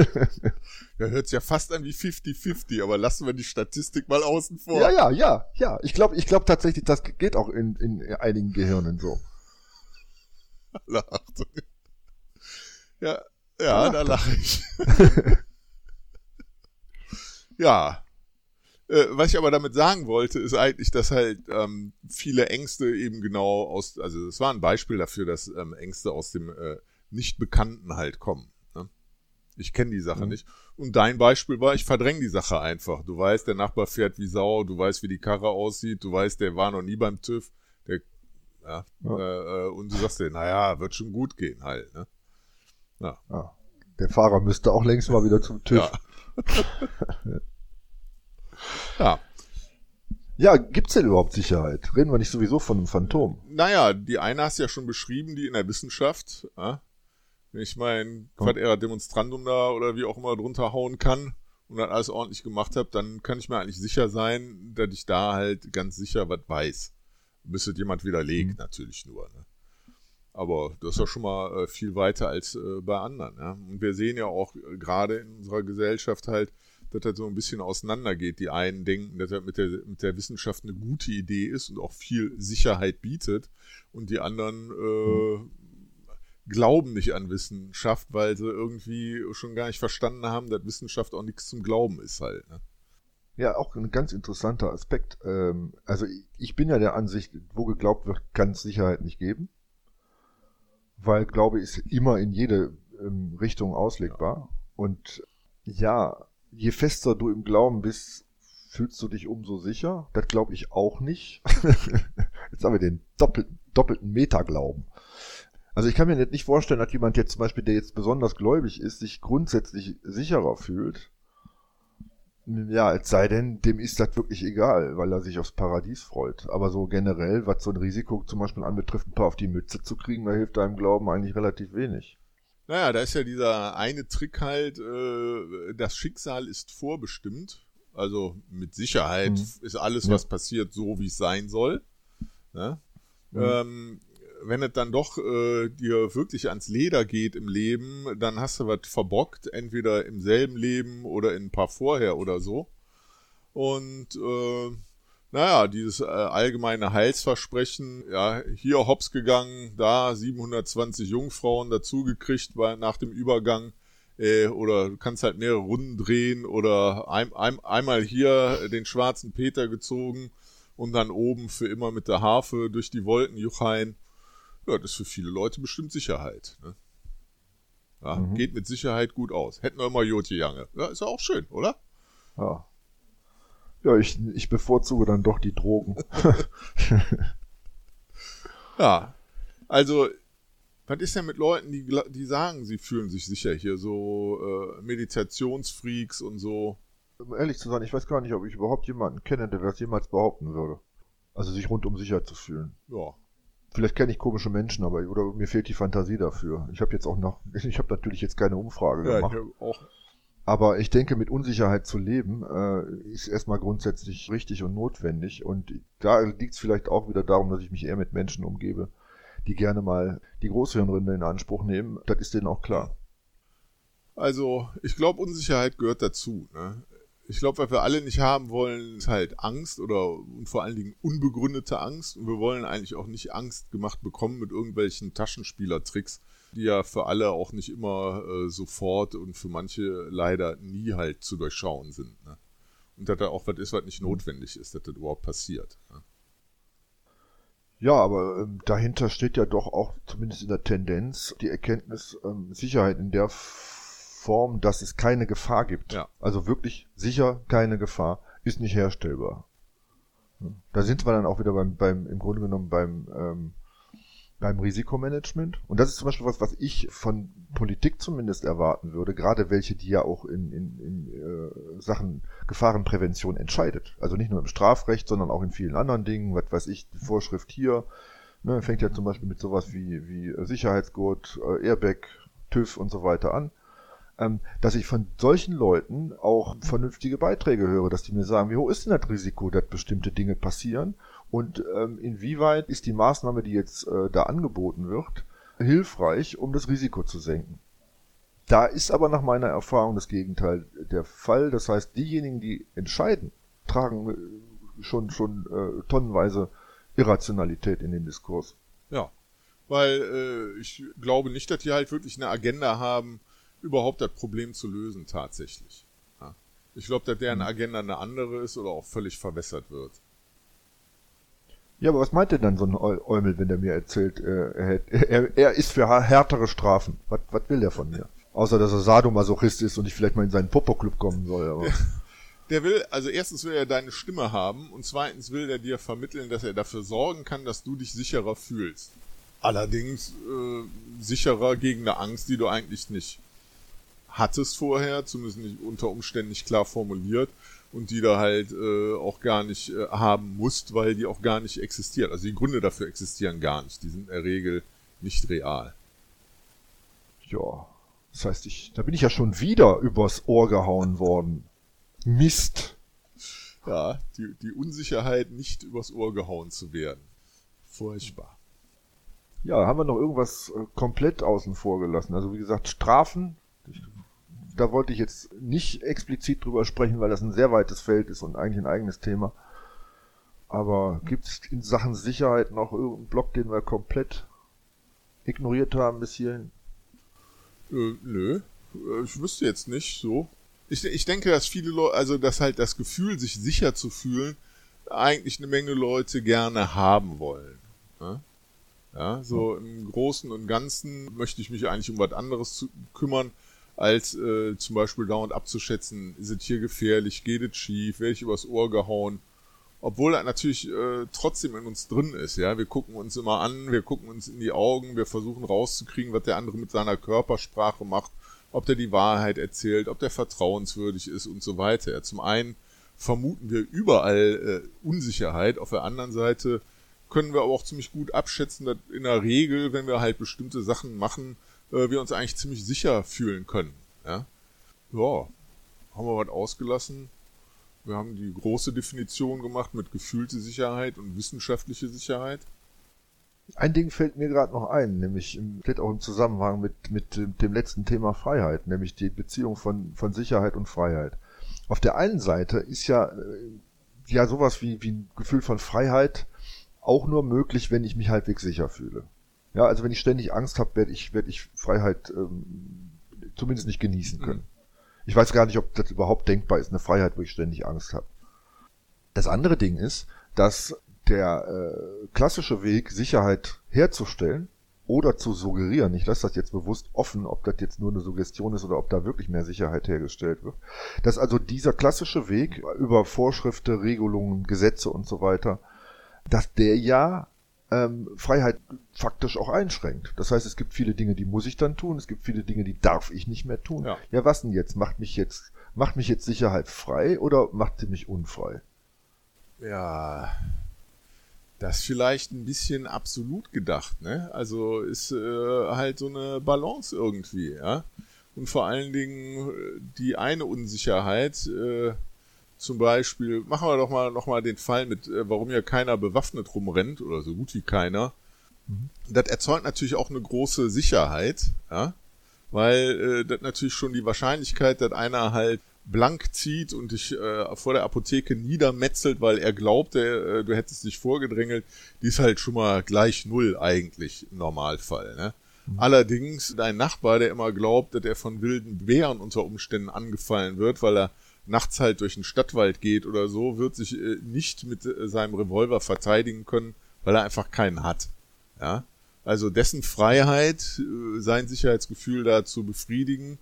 ja, hört sich ja fast an wie 50-50, aber lassen wir die Statistik mal außen vor. Ja, ja, ja, ja. Ich glaube ich glaub tatsächlich, das geht auch in, in einigen Gehirnen so. Lacht. Ja, ja, da lache ich. ja, äh, was ich aber damit sagen wollte, ist eigentlich, dass halt ähm, viele Ängste eben genau aus, also es war ein Beispiel dafür, dass ähm, Ängste aus dem äh, Nicht-Bekannten halt kommen. Ich kenne die Sache mhm. nicht. Und dein Beispiel war, ich verdränge die Sache einfach. Du weißt, der Nachbar fährt wie Sau, du weißt, wie die Karre aussieht, du weißt, der war noch nie beim TÜV, der, ja, ja. Äh, äh und du sagst dir, naja, wird schon gut gehen halt. Ne? Ja. ja Der Fahrer müsste auch längst mal wieder zum TÜV. Ja. ja. Ja, gibt's denn überhaupt Sicherheit? Reden wir nicht sowieso von einem Phantom? Naja, die eine hast du ja schon beschrieben, die in der Wissenschaft. Ja? Wenn ich mein Quadera Demonstrandum da oder wie auch immer drunter hauen kann und dann alles ordentlich gemacht habe, dann kann ich mir eigentlich sicher sein, dass ich da halt ganz sicher was weiß. Müsste jemand widerlegt, mhm. natürlich nur. Ne? Aber das ist ja schon mal äh, viel weiter als äh, bei anderen. Ja? Und wir sehen ja auch äh, gerade in unserer Gesellschaft halt, dass das so ein bisschen auseinandergeht. Die einen denken, dass das mit der, mit der Wissenschaft eine gute Idee ist und auch viel Sicherheit bietet. Und die anderen äh, glauben nicht an Wissenschaft, weil sie irgendwie schon gar nicht verstanden haben, dass Wissenschaft auch nichts zum Glauben ist halt. Ne? Ja, auch ein ganz interessanter Aspekt. Ähm, also ich bin ja der Ansicht, wo geglaubt wird, kann es Sicherheit nicht geben. Weil Glaube ist immer in jede ähm, Richtung auslegbar. Und ja, je fester du im Glauben bist, fühlst du dich umso sicher. Das glaube ich auch nicht. jetzt haben wir den doppelten, doppelten Metaglauben. Also ich kann mir nicht vorstellen, dass jemand jetzt zum Beispiel, der jetzt besonders gläubig ist, sich grundsätzlich sicherer fühlt. Ja, es sei denn, dem ist das wirklich egal, weil er sich aufs Paradies freut. Aber so generell, was so ein Risiko zum Beispiel anbetrifft, ein paar auf die Mütze zu kriegen, da hilft deinem Glauben eigentlich relativ wenig. Naja, da ist ja dieser eine Trick halt, äh, das Schicksal ist vorbestimmt. Also mit Sicherheit mhm. ist alles, was ja. passiert, so wie es sein soll. Ne? Mhm. Ähm, wenn es dann doch äh, dir wirklich ans Leder geht im Leben, dann hast du was verbockt, entweder im selben Leben oder in ein paar vorher oder so. Und äh, naja, dieses äh, allgemeine Heilsversprechen, ja, hier hops gegangen, da 720 Jungfrauen dazugekriegt nach dem Übergang, äh, oder du kannst halt mehrere Runden drehen oder ein, ein, einmal hier den schwarzen Peter gezogen und dann oben für immer mit der Harfe durch die Wolken juchein. Ja, das ist für viele Leute bestimmt Sicherheit. Ne? Ja, mhm. Geht mit Sicherheit gut aus. Hätten wir immer Jotje Jange. Ja, ist ja auch schön, oder? Ja. Ja, ich, ich bevorzuge dann doch die Drogen. ja, also, was ist denn mit Leuten, die, die sagen, sie fühlen sich sicher hier, so äh, Meditationsfreaks und so? Um ehrlich zu sein, ich weiß gar nicht, ob ich überhaupt jemanden kenne, der das jemals behaupten würde. Also sich rundum sicher zu fühlen. Ja. Vielleicht kenne ich komische Menschen, aber oder mir fehlt die Fantasie dafür. Ich habe jetzt auch noch, ich habe natürlich jetzt keine Umfrage ja, gemacht. Ich auch aber ich denke, mit Unsicherheit zu leben, äh, ist erstmal grundsätzlich richtig und notwendig. Und da liegt es vielleicht auch wieder darum, dass ich mich eher mit Menschen umgebe, die gerne mal die Großhirnrinde in Anspruch nehmen. Das ist denen auch klar. Also, ich glaube, Unsicherheit gehört dazu. Ne? Ich glaube, was wir alle nicht haben wollen, ist halt Angst oder und vor allen Dingen unbegründete Angst. Und wir wollen eigentlich auch nicht Angst gemacht bekommen mit irgendwelchen Taschenspielertricks die ja für alle auch nicht immer äh, sofort und für manche leider nie halt zu durchschauen sind. Ne? Und dass da auch was ist, was nicht notwendig ist, dass das überhaupt passiert. Ne? Ja, aber ähm, dahinter steht ja doch auch zumindest in der Tendenz die Erkenntnis ähm, Sicherheit in der Form, dass es keine Gefahr gibt. Ja. Also wirklich sicher keine Gefahr ist nicht herstellbar. Da sind wir dann auch wieder beim, beim im Grunde genommen beim ähm, beim Risikomanagement. Und das ist zum Beispiel was, was ich von Politik zumindest erwarten würde, gerade welche, die ja auch in, in, in äh, Sachen Gefahrenprävention entscheidet. Also nicht nur im Strafrecht, sondern auch in vielen anderen Dingen, was weiß ich, die Vorschrift hier, ne, fängt ja zum Beispiel mit sowas wie, wie Sicherheitsgurt, äh, Airbag, TÜV und so weiter an dass ich von solchen Leuten auch vernünftige Beiträge höre, dass die mir sagen, wie hoch ist denn das Risiko, dass bestimmte Dinge passieren und ähm, inwieweit ist die Maßnahme, die jetzt äh, da angeboten wird, hilfreich, um das Risiko zu senken. Da ist aber nach meiner Erfahrung das Gegenteil der Fall. Das heißt, diejenigen, die entscheiden, tragen äh, schon, schon äh, tonnenweise Irrationalität in den Diskurs. Ja, weil äh, ich glaube nicht, dass die halt wirklich eine Agenda haben, überhaupt das Problem zu lösen tatsächlich. Ja. Ich glaube, dass deren hm. Agenda eine andere ist oder auch völlig verwässert wird. Ja, aber was meint denn dann so ein Eumel, wenn der mir erzählt, äh, er, er, er ist für härtere Strafen? Was, was will der von mir? Außer, dass er Sadomasochist ist und ich vielleicht mal in seinen Popo-Club kommen soll. Aber. Der will, also erstens will er deine Stimme haben und zweitens will er dir vermitteln, dass er dafür sorgen kann, dass du dich sicherer fühlst. Allerdings äh, sicherer gegen eine Angst, die du eigentlich nicht hattest vorher, zumindest nicht unter Umständen nicht klar formuliert und die da halt äh, auch gar nicht äh, haben musst, weil die auch gar nicht existieren. Also die Gründe dafür existieren gar nicht. Die sind in der Regel nicht real. Ja, das heißt, ich, da bin ich ja schon wieder übers Ohr gehauen worden. Mist. Ja, die, die Unsicherheit, nicht übers Ohr gehauen zu werden. Furchtbar. Ja, haben wir noch irgendwas äh, komplett außen vor gelassen. Also wie gesagt, Strafen, da wollte ich jetzt nicht explizit drüber sprechen, weil das ein sehr weites Feld ist und eigentlich ein eigenes Thema. Aber gibt es in Sachen Sicherheit noch irgendeinen Block, den wir komplett ignoriert haben bis hierhin? Äh, nö, äh, ich wüsste jetzt nicht so. Ich, ich denke, dass viele Leute, also dass halt das Gefühl, sich sicher zu fühlen, eigentlich eine Menge Leute gerne haben wollen. Ne? Ja, so im Großen und Ganzen möchte ich mich eigentlich um was anderes zu kümmern, als äh, zum Beispiel dauernd abzuschätzen, ist es hier gefährlich, geht es schief, werde ich übers Ohr gehauen. Obwohl er natürlich äh, trotzdem in uns drin ist, ja. Wir gucken uns immer an, wir gucken uns in die Augen, wir versuchen rauszukriegen, was der andere mit seiner Körpersprache macht, ob der die Wahrheit erzählt, ob der vertrauenswürdig ist und so weiter. Ja, zum einen vermuten wir überall äh, Unsicherheit, auf der anderen Seite können wir aber auch ziemlich gut abschätzen, dass in der Regel, wenn wir halt bestimmte Sachen machen, äh, wir uns eigentlich ziemlich sicher fühlen können. Ja, ja haben wir was ausgelassen. Wir haben die große Definition gemacht mit gefühlte Sicherheit und wissenschaftliche Sicherheit. Ein Ding fällt mir gerade noch ein, nämlich im, vielleicht auch im Zusammenhang mit, mit dem letzten Thema Freiheit, nämlich die Beziehung von, von Sicherheit und Freiheit. Auf der einen Seite ist ja, äh, ja sowas wie, wie ein Gefühl von Freiheit auch nur möglich, wenn ich mich halbwegs sicher fühle. Ja, also wenn ich ständig Angst habe, werde ich, werde ich Freiheit ähm, zumindest nicht genießen können. Mhm. Ich weiß gar nicht, ob das überhaupt denkbar ist, eine Freiheit, wo ich ständig Angst habe. Das andere Ding ist, dass der äh, klassische Weg, Sicherheit herzustellen oder zu suggerieren, ich lasse das jetzt bewusst offen, ob das jetzt nur eine Suggestion ist oder ob da wirklich mehr Sicherheit hergestellt wird, dass also dieser klassische Weg über Vorschriften, Regelungen, Gesetze und so weiter, dass der ja ähm, Freiheit faktisch auch einschränkt. Das heißt, es gibt viele Dinge, die muss ich dann tun, es gibt viele Dinge, die darf ich nicht mehr tun. Ja, ja was denn jetzt? Macht mich jetzt, macht mich jetzt Sicherheit frei oder macht sie mich unfrei? Ja, das vielleicht ein bisschen absolut gedacht, ne? Also ist äh, halt so eine Balance irgendwie, ja. Und vor allen Dingen äh, die eine Unsicherheit, äh, zum Beispiel, machen wir doch mal noch mal den Fall mit, äh, warum ja keiner bewaffnet rumrennt oder so gut wie keiner. Mhm. Das erzeugt natürlich auch eine große Sicherheit, ja, weil äh, das natürlich schon die Wahrscheinlichkeit, dass einer halt blank zieht und dich äh, vor der Apotheke niedermetzelt, weil er glaubt, äh, du hättest dich vorgedrängelt, die ist halt schon mal gleich null eigentlich im Normalfall. Ne? Mhm. Allerdings dein Nachbar, der immer glaubt, dass er von wilden Bären unter Umständen angefallen wird, weil er nachts halt durch den Stadtwald geht oder so, wird sich äh, nicht mit äh, seinem Revolver verteidigen können, weil er einfach keinen hat. Ja, also dessen Freiheit, äh, sein Sicherheitsgefühl da zu befriedigen,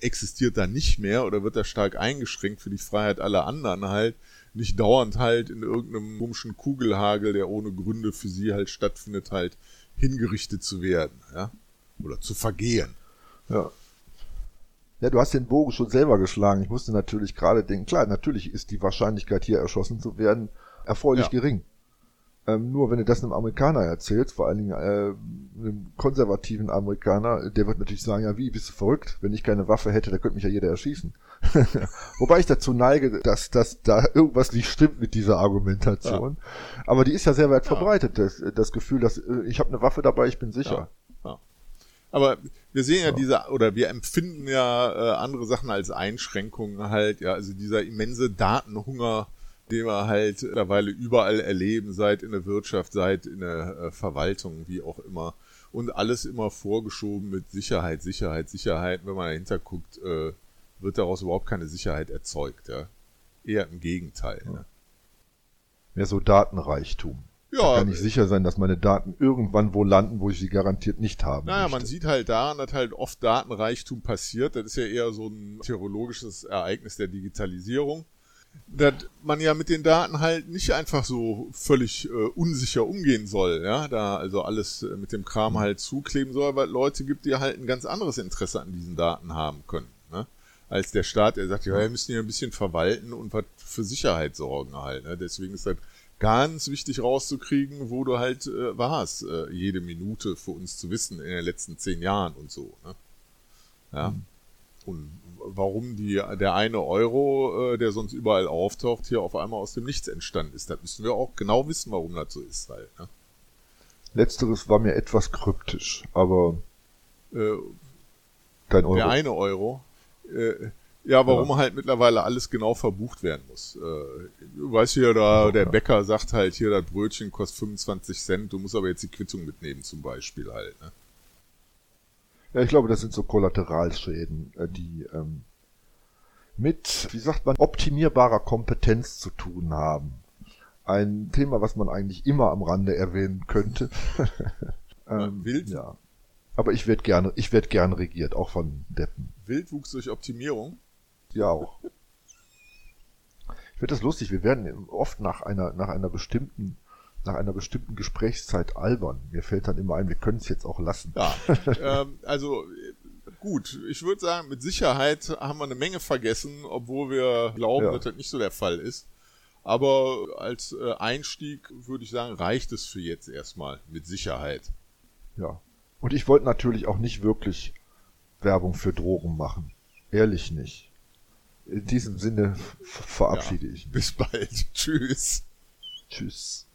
existiert da nicht mehr oder wird da stark eingeschränkt für die Freiheit aller anderen halt, nicht dauernd halt in irgendeinem komischen Kugelhagel, der ohne Gründe für sie halt stattfindet, halt hingerichtet zu werden, ja, oder zu vergehen. Ja. Ja, du hast den Bogen schon selber geschlagen. Ich musste natürlich gerade denken, klar, natürlich ist die Wahrscheinlichkeit hier erschossen zu werden erfreulich ja. gering. Ähm, nur wenn du das einem Amerikaner erzählst, vor allen Dingen äh, einem konservativen Amerikaner, der wird natürlich sagen, ja wie, bist du verrückt? Wenn ich keine Waffe hätte, da könnte mich ja jeder erschießen. Wobei ich dazu neige, dass, dass da irgendwas nicht stimmt mit dieser Argumentation. Ja. Aber die ist ja sehr weit ja. verbreitet, das, das Gefühl, dass äh, ich habe eine Waffe dabei, ich bin sicher. Aber wir sehen ja, ja, diese, oder wir empfinden ja äh, andere Sachen als Einschränkungen halt, ja, also dieser immense Datenhunger, den wir halt mittlerweile überall erleben, seit in der Wirtschaft, seit in der äh, Verwaltung, wie auch immer. Und alles immer vorgeschoben mit Sicherheit, Sicherheit, Sicherheit. Wenn man dahinter guckt, äh, wird daraus überhaupt keine Sicherheit erzeugt, ja. Eher im Gegenteil. Ja. Ne? Mehr so Datenreichtum. Ja. Da kann ich sicher sein, dass meine Daten irgendwann wo landen, wo ich sie garantiert nicht haben Naja, möchte. man sieht halt daran, dass halt oft Datenreichtum passiert. Das ist ja eher so ein theologisches Ereignis der Digitalisierung. Dass man ja mit den Daten halt nicht einfach so völlig äh, unsicher umgehen soll, ja, da also alles äh, mit dem Kram halt zukleben soll, weil Leute gibt, die halt ein ganz anderes Interesse an diesen Daten haben können, Ne? Als der Staat, der sagt, ja, wir müssen hier ein bisschen verwalten und was für Sicherheit sorgen halt. Ne? Deswegen ist das ganz wichtig rauszukriegen, wo du halt äh, warst, äh, jede Minute für uns zu wissen in den letzten zehn Jahren und so. Ne? Ja. Mhm. Und warum die, der eine Euro, äh, der sonst überall auftaucht, hier auf einmal aus dem Nichts entstanden ist. Da müssen wir auch genau wissen, warum das so ist halt. Ne? Letzteres war mir etwas kryptisch, aber äh, kein Euro. Der eine Euro. Äh, ja, warum ja. halt mittlerweile alles genau verbucht werden muss. Äh, du weißt hier, da, der Bäcker sagt halt, hier, das Brötchen kostet 25 Cent, du musst aber jetzt die Quittung mitnehmen zum Beispiel halt. Ne? Ja, ich glaube, das sind so Kollateralschäden, äh, die ähm, mit, wie sagt man, optimierbarer Kompetenz zu tun haben. Ein Thema, was man eigentlich immer am Rande erwähnen könnte. ähm, Wild? Ja. Aber ich werde gerne, ich werde gern regiert, auch von Deppen. Wildwuchs durch Optimierung? Ja, auch. Ich finde das lustig. Wir werden oft nach einer, nach einer bestimmten, nach einer bestimmten Gesprächszeit albern. Mir fällt dann immer ein, wir können es jetzt auch lassen. Ja, ähm, also gut. Ich würde sagen, mit Sicherheit haben wir eine Menge vergessen, obwohl wir glauben, ja. dass das nicht so der Fall ist. Aber als äh, Einstieg würde ich sagen, reicht es für jetzt erstmal mit Sicherheit. Ja. Und ich wollte natürlich auch nicht wirklich Werbung für Drogen machen. Ehrlich nicht. In diesem Sinne verabschiede ja, ich. Bis bald. Tschüss. Tschüss.